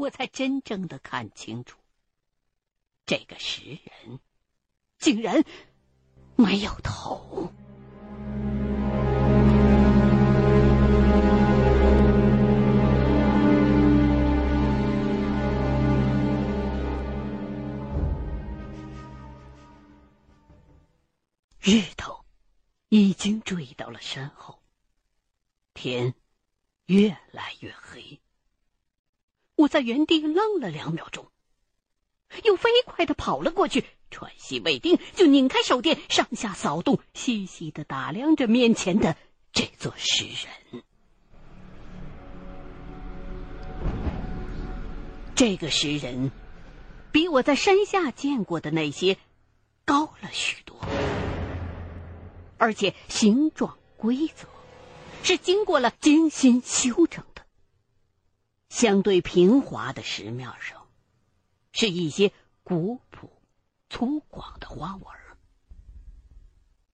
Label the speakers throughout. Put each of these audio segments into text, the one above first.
Speaker 1: 我才真正的看清楚，这个石人竟然没有头。日头已经坠到了山后，天越来越黑。我在原地愣了两秒钟，又飞快的跑了过去，喘息未定，就拧开手电，上下扫动，细细的打量着面前的这座石人。这个石人比我在山下见过的那些高了许多。而且形状规则，是经过了精心修整。相对平滑的石面上，是一些古朴、粗犷的花纹。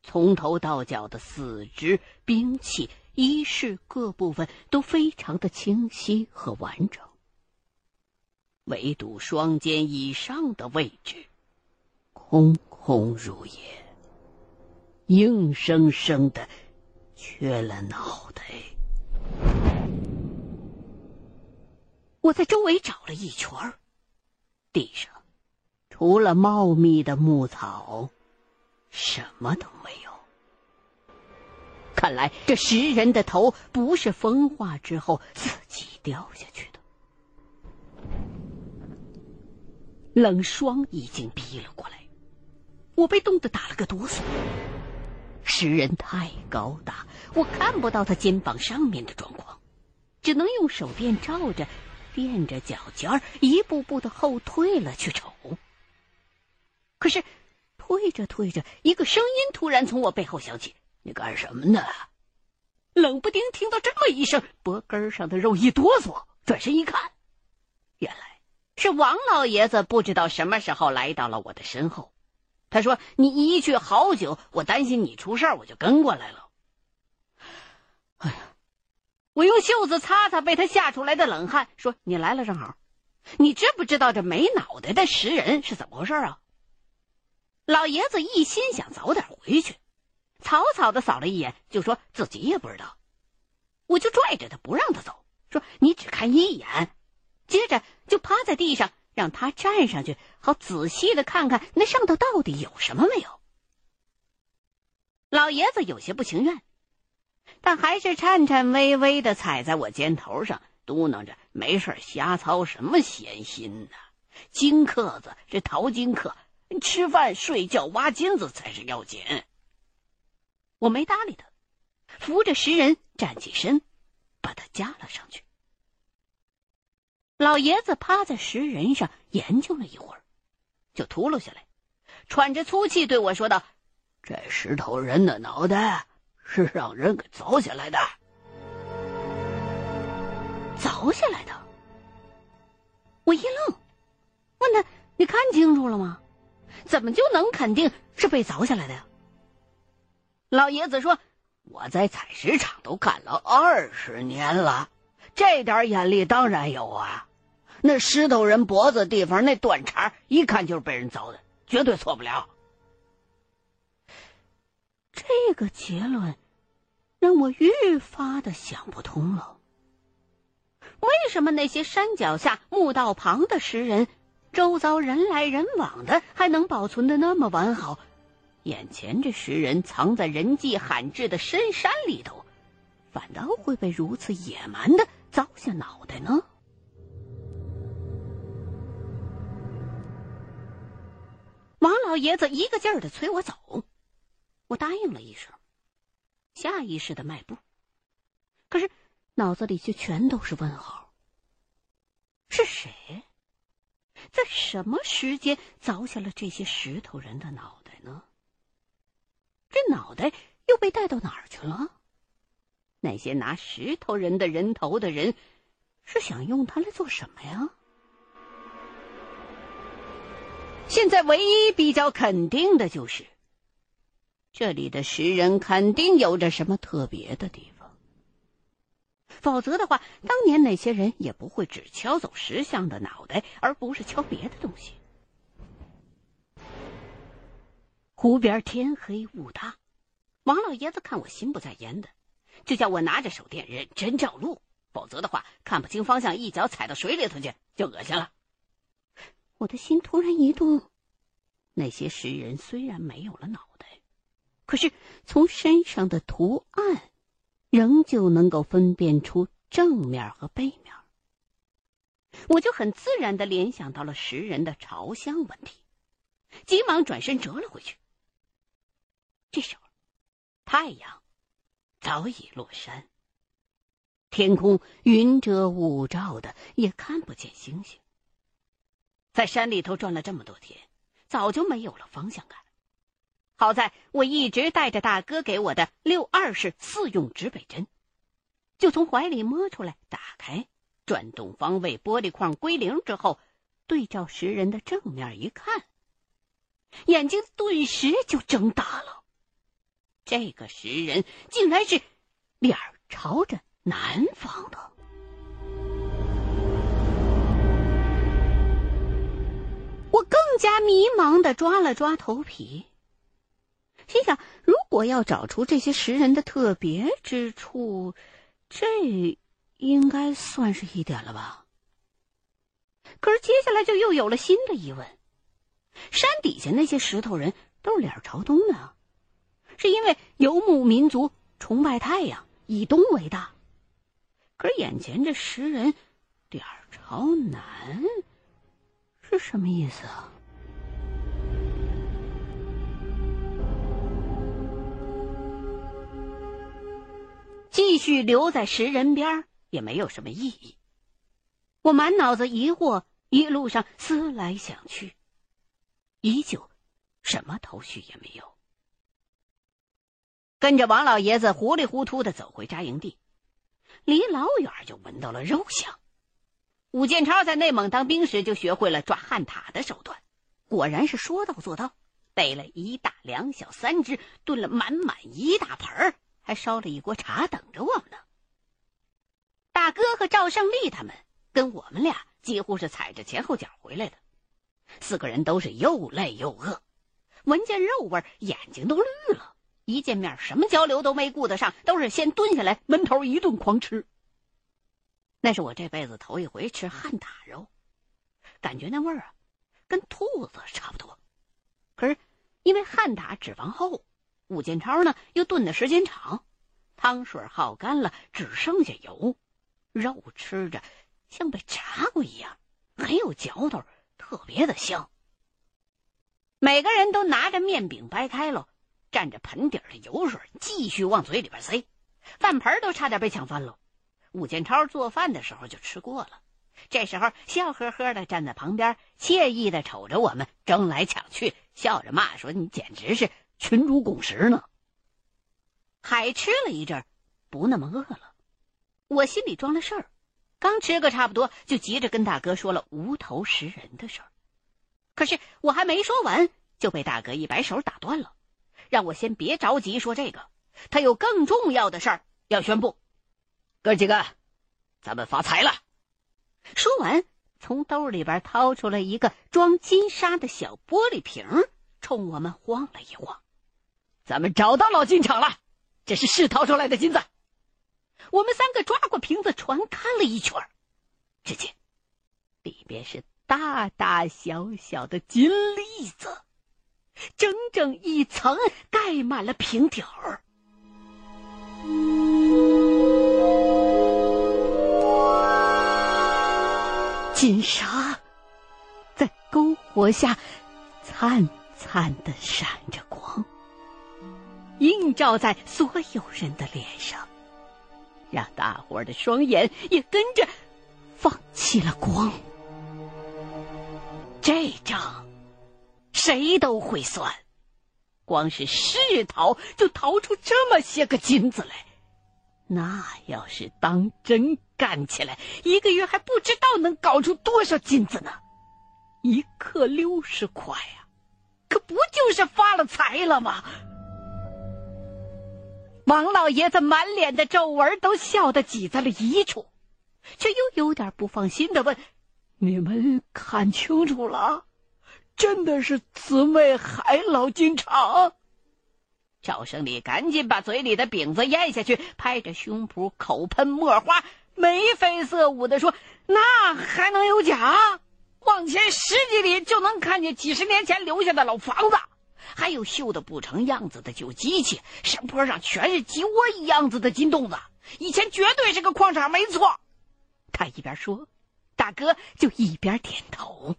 Speaker 1: 从头到脚的四肢、兵器、衣饰各部分都非常的清晰和完整，唯独双肩以上的位置，空空如也。硬生生的缺了脑袋。我在周围找了一圈地上除了茂密的牧草，什么都没有。看来这食人的头不是风化之后自己掉下去的。冷霜已经逼了过来，我被冻得打了个哆嗦。石人太高大，我看不到他肩膀上面的状况，只能用手电照着，垫着脚尖儿，一步步的后退了去瞅。可是，退着退着，一个声音突然从我背后响起：“你干什么呢？”冷不丁听到这么一声，脖根上的肉一哆嗦，转身一看，原来是王老爷子不知道什么时候来到了我的身后。他说：“你一去好久，我担心你出事儿，我就跟过来了。”哎呀，我用袖子擦擦被他吓出来的冷汗，说：“你来了正好，你知不知道这没脑袋的食人是怎么回事啊？”老爷子一心想早点回去，草草的扫了一眼，就说自己也不知道。我就拽着他不让他走，说：“你只看一眼。”接着就趴在地上。让他站上去，好仔细的看看那上头到底有什么没有。老爷子有些不情愿，但还是颤颤巍巍的踩在我肩头上，嘟囔着：“没事瞎操什么闲心呢？金克子这淘金客，吃饭、睡觉、挖金子才是要紧。”我没搭理他，扶着石人站起身，把他架了上去。老爷子趴在石人上研究了一会儿，就秃噜下来，喘着粗气对我说道：“这石头人的脑袋是让人给凿下来的。”凿下来的？我一愣，问他：“你看清楚了吗？怎么就能肯定是被凿下来的呀？”老爷子说：“我在采石场都干了二十年了，这点眼力当然有啊。”那石头人脖子地方那断茬，一看就是被人凿的，绝对错不了。这个结论让我愈发的想不通了。为什么那些山脚下、墓道旁的石人，周遭人来人往的，还能保存的那么完好？眼前这石人藏在人迹罕至的深山里头，反倒会被如此野蛮的凿下脑袋呢？王老爷子一个劲儿的催我走，我答应了一声，下意识的迈步，可是脑子里却全都是问号。是谁，在什么时间凿下了这些石头人的脑袋呢？这脑袋又被带到哪儿去了？那些拿石头人的人头的人，是想用它来做什么呀？现在唯一比较肯定的就是，这里的石人肯定有着什么特别的地方。否则的话，当年那些人也不会只敲走石像的脑袋，而不是敲别的东西。湖边天黑雾大，王老爷子看我心不在焉的，就叫我拿着手电认真照路，否则的话看不清方向，一脚踩到水里头去就恶心了。我的心突然一动，那些石人虽然没有了脑袋，可是从身上的图案，仍旧能够分辨出正面和背面。我就很自然的联想到了石人的朝向问题，急忙转身折了回去。这时候，太阳早已落山，天空云遮雾罩的，也看不见星星。在山里头转了这么多天，早就没有了方向感。好在我一直带着大哥给我的六二式四用指北针，就从怀里摸出来，打开，转动方位，玻璃框归零之后，对照石人的正面一看，眼睛顿时就睁大了。这个石人竟然是脸朝着南方的，我更加迷茫的抓了抓头皮，心想：如果要找出这些石人的特别之处，这应该算是一点了吧？可是接下来就又有了新的疑问：山底下那些石头人都是脸朝东的。是因为游牧民族崇拜太阳，以东为大。可是眼前这石人脸朝南，是什么意思啊？继续留在石人边也没有什么意义。我满脑子疑惑，一路上思来想去，依旧什么头绪也没有。跟着王老爷子糊里糊涂的走回扎营地，离老远就闻到了肉香。武建超在内蒙当兵时就学会了抓旱獭的手段，果然是说到做到，逮了一大两小三只，炖了满满一大盆还烧了一锅茶等着我们呢。大哥和赵胜利他们跟我们俩几乎是踩着前后脚回来的，四个人都是又累又饿，闻见肉味眼睛都绿了。一见面，什么交流都没顾得上，都是先蹲下来闷头一顿狂吃。那是我这辈子头一回吃旱獭肉，感觉那味儿啊，跟兔子差不多。可是因为旱獭脂肪厚，武建超呢又炖的时间长，汤水耗干了，只剩下油，肉吃着像被炸过一样，很有嚼头，特别的香。每个人都拿着面饼掰开了。蘸着盆底的油水，继续往嘴里边塞，饭盆都差点被抢翻了。武建超做饭的时候就吃过了，这时候笑呵呵的站在旁边，惬意的瞅着我们争来抢去，笑着骂说：“你简直是群主拱食呢！”还吃了一阵，不那么饿了。我心里装了事儿，刚吃个差不多，就急着跟大哥说了无头食人的事儿。可是我还没说完，就被大哥一摆手打断了。让我先别着急说这个，他有更重要的事儿要宣布。哥几个，咱们发财了！说完，从兜里边掏出了一个装金沙的小玻璃瓶，冲我们晃了一晃。咱们找到老金厂了，这是是掏出来的金子。我们三个抓过瓶子，传看了一圈，只见里边是大大小小的金粒子。整整一层盖满了瓶底儿，金沙在篝火下灿灿的闪着光，映照在所有人的脸上，让大伙儿的双眼也跟着放起了光。这账。谁都会算，光是试淘就淘出这么些个金子来，那要是当真干起来，一个月还不知道能搞出多少金子呢。一克六十块呀，可不就是发了财了吗？王老爷子满脸的皱纹都笑得挤在了一处，却又有点不放心的问：“
Speaker 2: 你们看清楚了，真的是姊妹海老金厂？”
Speaker 1: 赵胜利赶紧把嘴里的饼子咽下去，拍着胸脯口喷墨花，眉飞色舞的说：“那还能有假？往前十几里就能看见几十年前留下的老房子。”还有锈的不成样子的旧机器，山坡上全是鸡窝一样子的金洞子，以前绝对是个矿场，没错。他一边说，大哥就一边点头。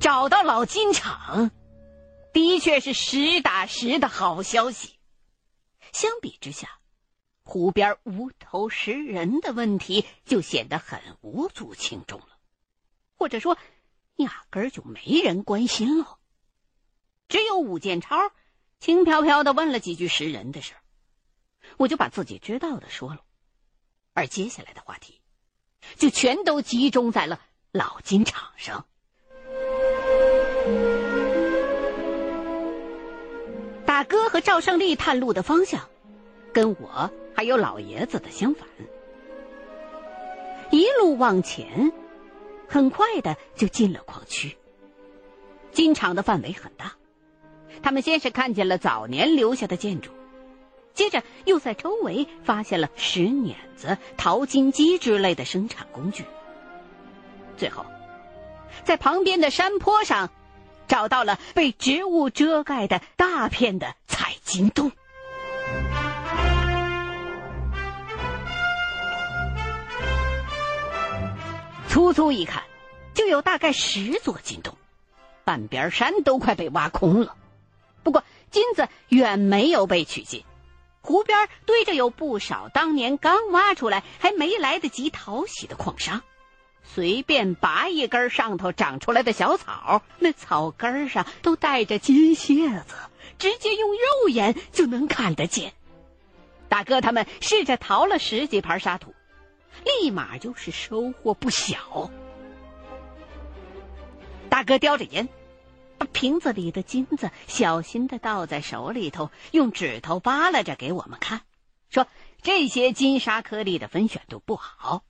Speaker 1: 找到老金厂，的确是实打实的好消息。相比之下，湖边无头食人的问题就显得很无足轻重了，或者说。压根儿就没人关心了，只有武建超轻飘飘的问了几句识人的事儿我就把自己知道的说了，而接下来的话题就全都集中在了老金场上。大哥和赵胜利探路的方向，跟我还有老爷子的相反，一路往前。很快的就进了矿区。金厂的范围很大，他们先是看见了早年留下的建筑，接着又在周围发现了石碾子、淘金机之类的生产工具。最后，在旁边的山坡上，找到了被植物遮盖的大片的采金洞。粗粗一看，就有大概十座金洞，半边山都快被挖空了。不过金子远没有被取尽，湖边堆着有不少当年刚挖出来还没来得及淘洗的矿沙。随便拔一根上头长出来的小草，那草根上都带着金屑子，直接用肉眼就能看得见。大哥他们试着淘了十几盘沙土。立马就是收获不小。大哥叼着烟，把瓶子里的金子小心的倒在手里头，用指头扒拉着给我们看，说：“这些金沙颗粒的分选度不好，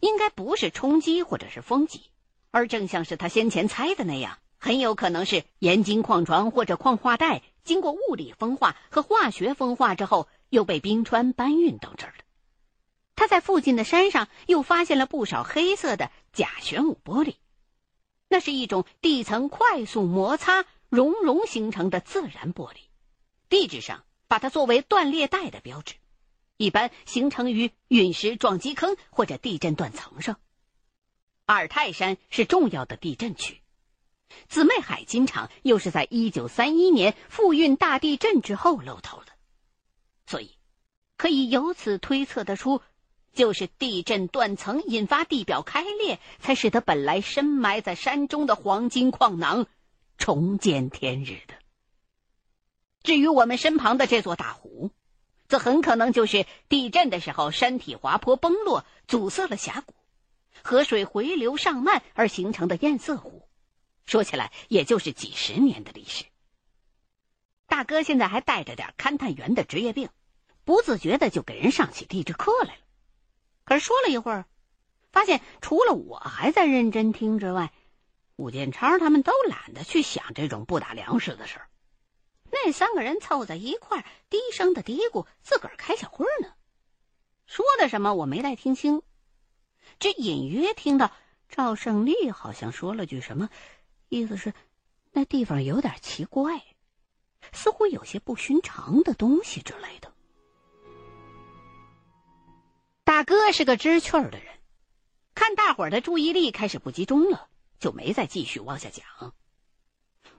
Speaker 1: 应该不是冲击或者是风击，而正像是他先前猜的那样，很有可能是盐金矿床或者矿化带经过物理风化和化学风化之后，又被冰川搬运到这儿的。”他在附近的山上又发现了不少黑色的假玄武玻璃，那是一种地层快速摩擦熔融形成的自然玻璃，地质上把它作为断裂带的标志，一般形成于陨石撞击坑或者地震断层上。尔泰山是重要的地震区，姊妹海金厂又是在一九三一年富蕴大地震之后露头的，所以可以由此推测得出。就是地震断层引发地表开裂，才使得本来深埋在山中的黄金矿囊重见天日的。至于我们身旁的这座大湖，则很可能就是地震的时候山体滑坡崩落，阻塞了峡谷，河水回流上漫而形成的堰塞湖。说起来，也就是几十年的历史。大哥现在还带着点勘探员的职业病，不自觉的就给人上起地质课来了。可是说了一会儿，发现除了我还在认真听之外，武建超他们都懒得去想这种不打粮食的事儿。那三个人凑在一块儿，低声的嘀咕，自个儿开小会呢。说的什么我没太听清，只隐约听到赵胜利好像说了句什么，意思是那地方有点奇怪，似乎有些不寻常的东西之类的。大哥是个知趣儿的人，看大伙儿的注意力开始不集中了，就没再继续往下讲。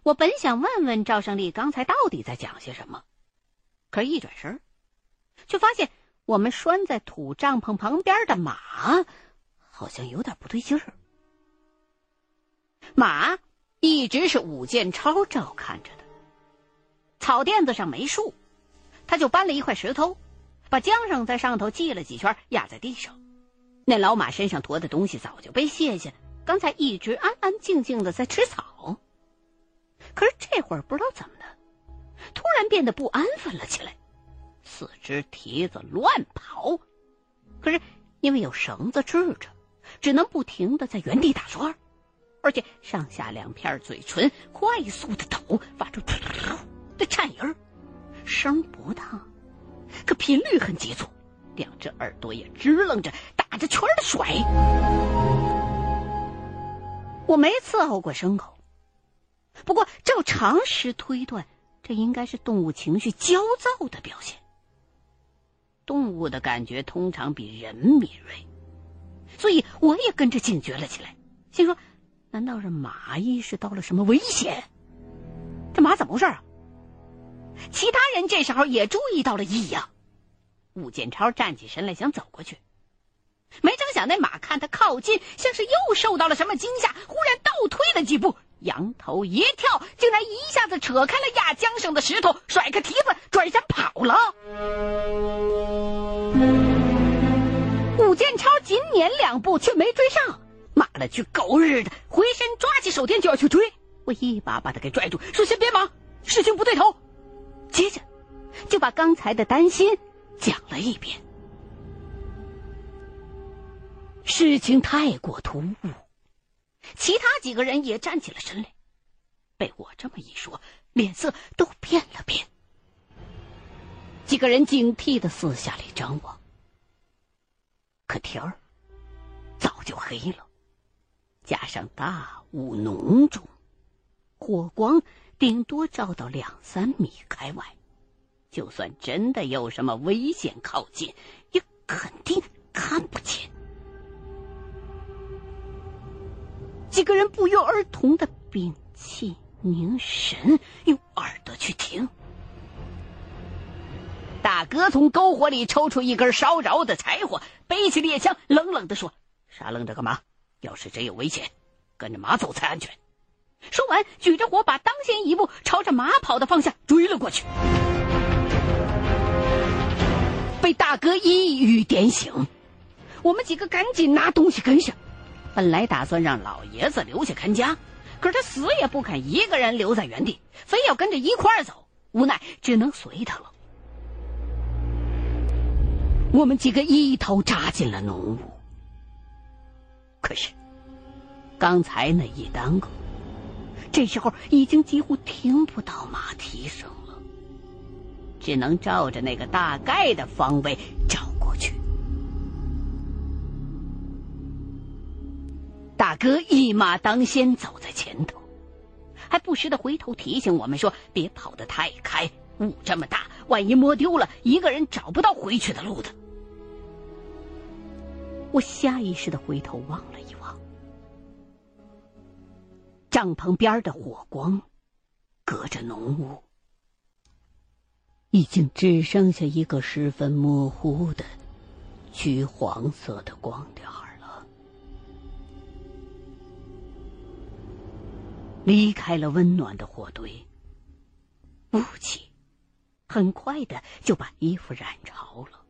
Speaker 1: 我本想问问赵胜利刚才到底在讲些什么，可是，一转身，却发现我们拴在土帐篷旁边的马好像有点不对劲儿。马一直是武建超照看着的，草垫子上没树，他就搬了一块石头。把缰绳在上头系了几圈，压在地上。那老马身上驮的东西早就被卸下了，刚才一直安安静静的在吃草。可是这会儿不知道怎么的，突然变得不安分了起来，四肢蹄子乱跑。可是因为有绳子制着，只能不停的在原地打转，而且上下两片嘴唇快速的抖，发出 的颤音儿，声不大，频率很急促，两只耳朵也支棱着，打着圈的甩。我没伺候过牲口，不过照常识推断，这应该是动物情绪焦躁的表现。动物的感觉通常比人敏锐，所以我也跟着警觉了起来，心说：难道是马意识到了什么危险？这马怎么回事啊？其他人这时候也注意到了异样，武建超站起身来想走过去。没成想，那马看他靠近，像是又受到了什么惊吓，忽然倒退了几步，仰头一跳，竟然一下子扯开了压缰绳的石头，甩开蹄子，转身跑了。武建超紧撵两步，却没追上。妈了去狗日的！回身抓起手电就要去追，我一把把他给拽住，说：“先别忙，事情不对头。”接着就把刚才的担心讲了一遍。事情太过突兀，其他几个人也站起了身来。被我这么一说，脸色都变了变。几个人警惕的四下里张望，可天儿早就黑了，加上大雾浓重，火光顶多照到两三米开外，就算真的有什么危险靠近，也肯定看不见。几个人不约而同的屏气凝神，用耳朵去听。大哥从篝火里抽出一根烧着的柴火，背起猎枪，冷冷的说：“傻愣着干嘛？要是真有危险，跟着马走才安全。”说完，举着火把，当先一步朝着马跑的方向追了过去。被大哥一语点醒，我们几个赶紧拿东西跟上。本来打算让老爷子留下看家，可是他死也不肯一个人留在原地，非要跟着一块儿走。无奈只能随他了。我们几个一头扎进了浓雾。可是，刚才那一耽搁，这时候已经几乎听不到马蹄声，只能照着那个大概的方位找过去。大哥一马当先走在前头，还不时的回头提醒我们说：“别跑得太开，雾这么大，万一摸丢了，一个人找不到回去的路的。”我下意识的回头望了一望，帐篷边的火光，隔着浓雾，已经只剩下一个十分模糊的橘黄色的光点儿。离开了温暖的火堆，雾气很快的就把衣服染潮了，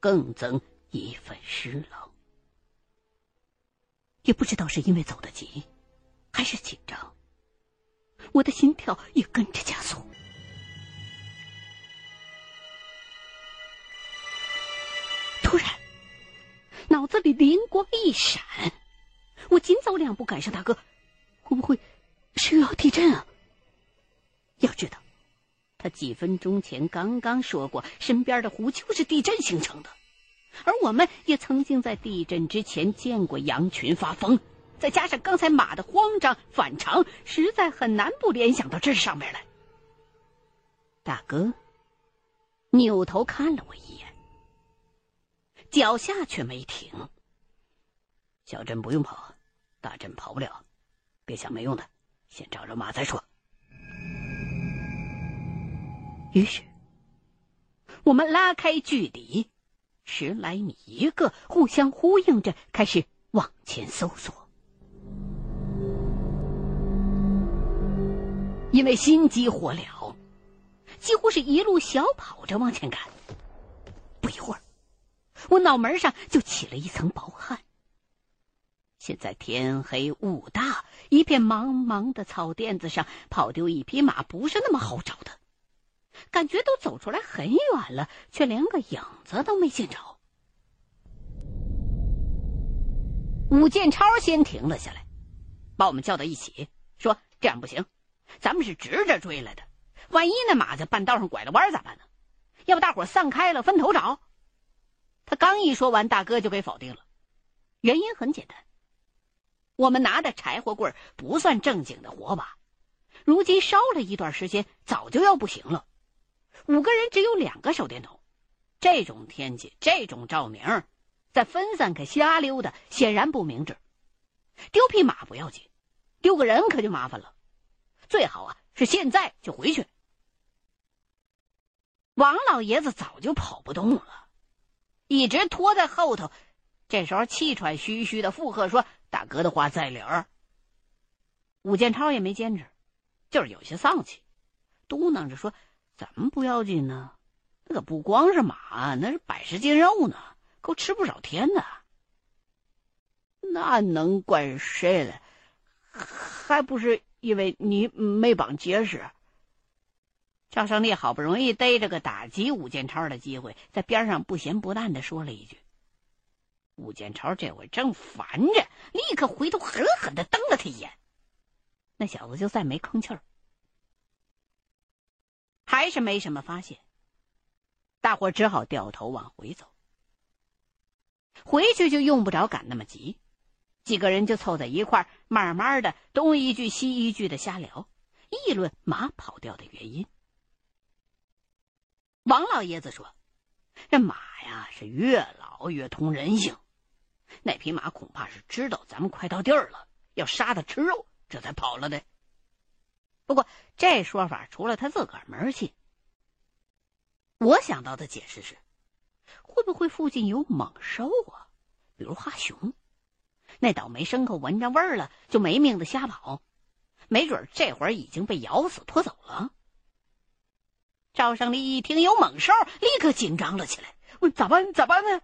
Speaker 1: 更增一份湿冷。也不知道是因为走得急，还是紧张，我的心跳也跟着加速。突然，脑子里灵光一闪，我紧走两步赶上大哥，会不会？是又要地震啊！要知道，他几分钟前刚刚说过，身边的湖就是地震形成的，而我们也曾经在地震之前见过羊群发疯，再加上刚才马的慌张反常，实在很难不联想到这上面来。大哥扭头看了我一眼，脚下却没停。小镇不用跑，大镇跑不了，别想没用的。先找着马再说。于是，我们拉开距离，十来米一个，互相呼应着，开始往前搜索。因为心急火燎，几乎是一路小跑着往前赶。不一会儿，我脑门上就起了一层薄汗。现在天黑雾大，一片茫茫的草甸子上跑丢一匹马不是那么好找的。感觉都走出来很远了，却连个影子都没见着。武建超先停了下来，把我们叫到一起，说：“这样不行，咱们是直着追来的，万一那马在半道上拐了弯咋办呢？要不大伙散开了，分头找。”他刚一说完，大哥就被否定了。原因很简单，我们拿的柴火棍不算正经的火把，如今烧了一段时间，早就要不行了。五个人只有两个手电筒，这种天气，这种照明。再分散开瞎溜达，显然不明智。丢匹马不要紧，丢个人可就麻烦了。最好啊，是现在就回去。王老爷子早就跑不动了，一直拖在后头。这时候气喘吁吁的附和说：“大哥的话在理儿。”武建超也没坚持，就是有些丧气，嘟囔着说：“怎么不要紧呢？那可不光是马，那是百十斤肉呢。”够吃不少天呢，
Speaker 2: 那能怪谁嘞？还不是因为你没绑结实。
Speaker 1: 赵胜利好不容易逮着个打击武建超的机会，在边上不咸不淡的说了一句。武建超这会正烦着，立刻回头狠狠的瞪了他一眼。那小子就再没吭气儿，还是没什么发现。大伙只好掉头往回走。回去就用不着赶那么急，几个人就凑在一块儿，慢慢的东一句西一句的瞎聊，议论马跑掉的原因。王老爷子说：“这马呀是越老越通人性，那匹马恐怕是知道咱们快到地儿了，要杀它吃肉，这才跑了的。不过这说法除了他自个儿门信，我想到的解释是。”会不会附近有猛兽啊？比如哈熊，那倒霉牲口闻着味儿了，就没命的瞎跑，没准这会儿已经被咬死拖走了。赵胜利一听有猛兽，立刻紧张了起来，问咋办？咋办呢？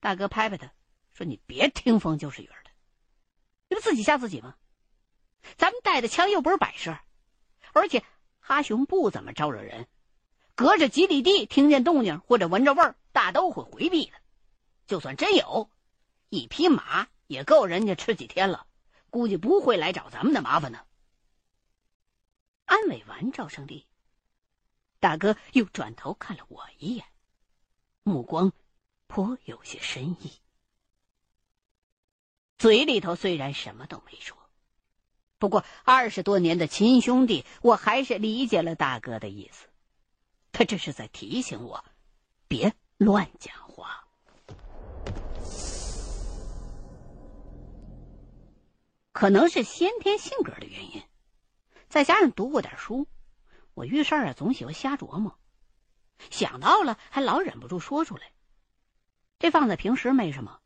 Speaker 1: 大哥拍拍他，说：“你别听风就是雨的，你不自己吓自己吗？咱们带的枪又不是摆设，而且哈熊不怎么招惹人。”隔着几里地听见动静或者闻着味儿，大都会回避的。就算真有，一匹马也够人家吃几天了，估计不会来找咱们的麻烦呢。安慰完赵胜利，大哥又转头看了我一眼，目光颇有些深意，嘴里头虽然什么都没说，不过二十多年的亲兄弟，我还是理解了大哥的意思。他这是在提醒我，别乱讲话。可能是先天性格的原因，再加上读过点书，我遇事儿啊总喜欢瞎琢磨，想到了还老忍不住说出来。这放在平时没什么，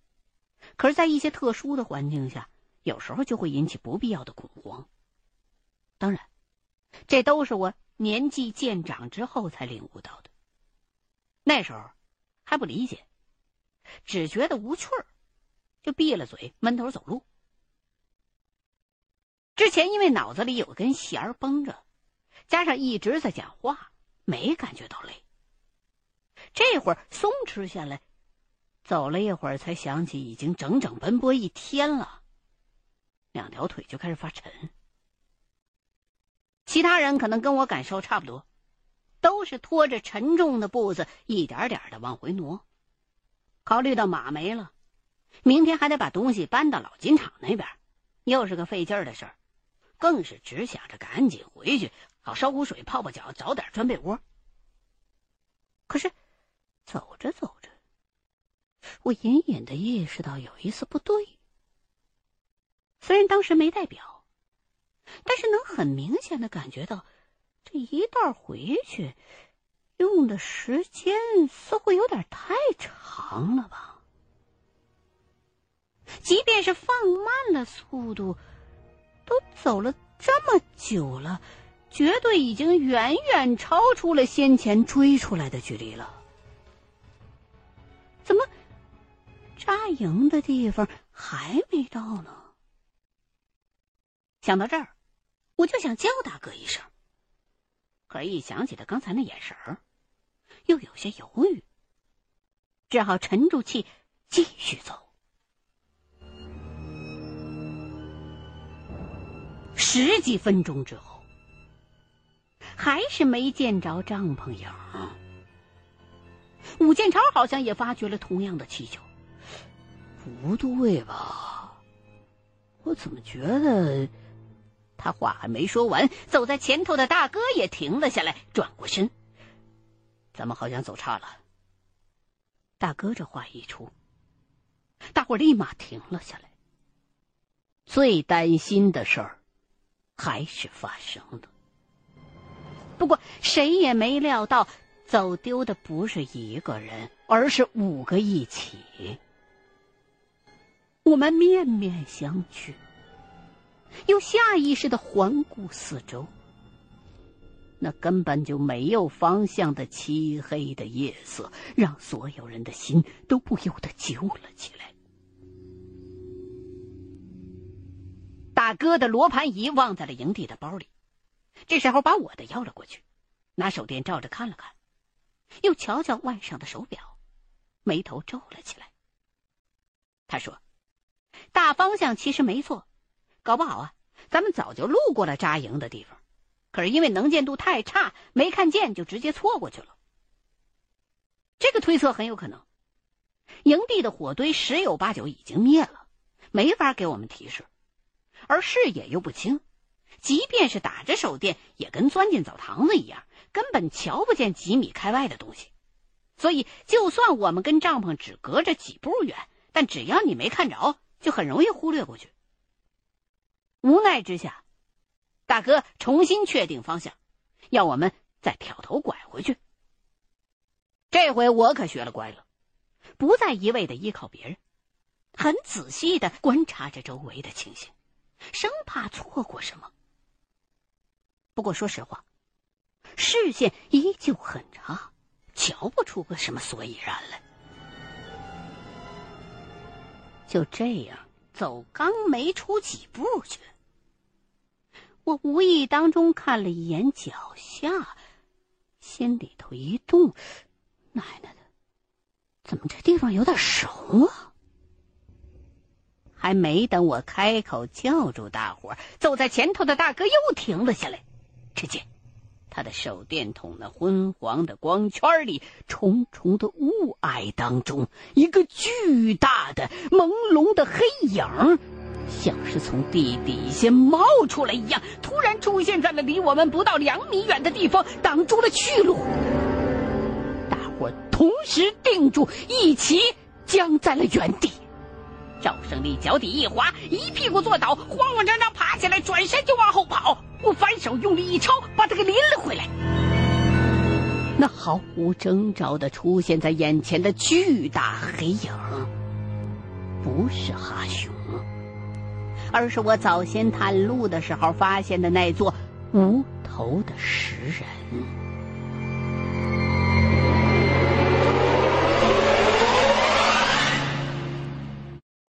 Speaker 1: 可是，在一些特殊的环境下，有时候就会引起不必要的恐慌。当然，这都是我。年纪渐长之后才领悟到的，那时候还不理解，只觉得无趣儿，就闭了嘴，闷头走路。之前因为脑子里有根弦儿绷着，加上一直在讲话，没感觉到累。这会儿松弛下来，走了一会儿，才想起已经整整奔波一天了，两条腿就开始发沉。其他人可能跟我感受差不多，都是拖着沉重的步子，一点点的往回挪。考虑到马没了，明天还得把东西搬到老金厂那边，又是个费劲儿的事儿，更是只想着赶紧回去，好烧壶水泡泡脚，早点钻被窝。可是，走着走着，我隐隐的意识到有一丝不对。虽然当时没带表。但是能很明显的感觉到，这一道回去用的时间似乎有点太长了吧？即便是放慢了速度，都走了这么久了，绝对已经远远超出了先前追出来的距离了。怎么，扎营的地方还没到呢。想到这儿，我就想叫大哥一声，可，一想起他刚才那眼神儿，又有些犹豫，只好沉住气继续走。十几分钟之后，还是没见着帐篷影。武建超好像也发觉了同样的蹊跷。
Speaker 2: 不对吧？我怎么觉得……
Speaker 1: 他话还没说完，走在前头的大哥也停了下来，转过身。咱们好像走差了。大哥这话一出，大伙立马停了下来。最担心的事儿，还是发生了。不过谁也没料到，走丢的不是一个人，而是五个一起。我们面面相觑，又下意识的环顾四周。那根本就没有方向的漆黑的夜色，让所有人的心都不由得揪了起来。大哥的罗盘仪忘在了营地的包里，这时候把我的要了过去，拿手电照着看了看，又瞧瞧腕上的手表，眉头皱了起来。他说。大方向其实没错，搞不好啊，咱们早就路过了扎营的地方，可是因为能见度太差，没看见就直接错过去了。这个推测很有可能，营地的火堆十有八九已经灭了，没法给我们提示，而视野又不清，即便是打着手电，也跟钻进澡堂子一样，根本瞧不见几米开外的东西。所以，就算我们跟帐篷只隔着几步远，但只要你没看着。就很容易忽略过去。无奈之下，大哥重新确定方向，要我们再挑头拐回去。这回我可学了乖了，不再一味的依靠别人，很仔细的观察着周围的情形，生怕错过什么。不过说实话，视线依旧很差，瞧不出个什么所以然来。就这样走，刚没出几步去，我无意当中看了一眼脚下，心里头一动，奶奶的，怎么这地方有点熟啊？还没等我开口叫住大伙走在前头的大哥又停了下来，只见。他的手电筒那昏黄的光圈里，重重的雾霭当中，一个巨大的朦胧的黑影，像是从地底下冒出来一样，突然出现在了离我们不到两米远的地方，挡住了去路。大伙同时定住，一起僵在了原地。赵胜利脚底一滑，一屁股坐倒，慌慌张张爬起来，转身就往后跑。我反手用力一抄，把他给拎了回来。那毫无征兆的出现在眼前的巨大黑影，不是哈熊，而是我早先探路的时候发现的那座无头的石人。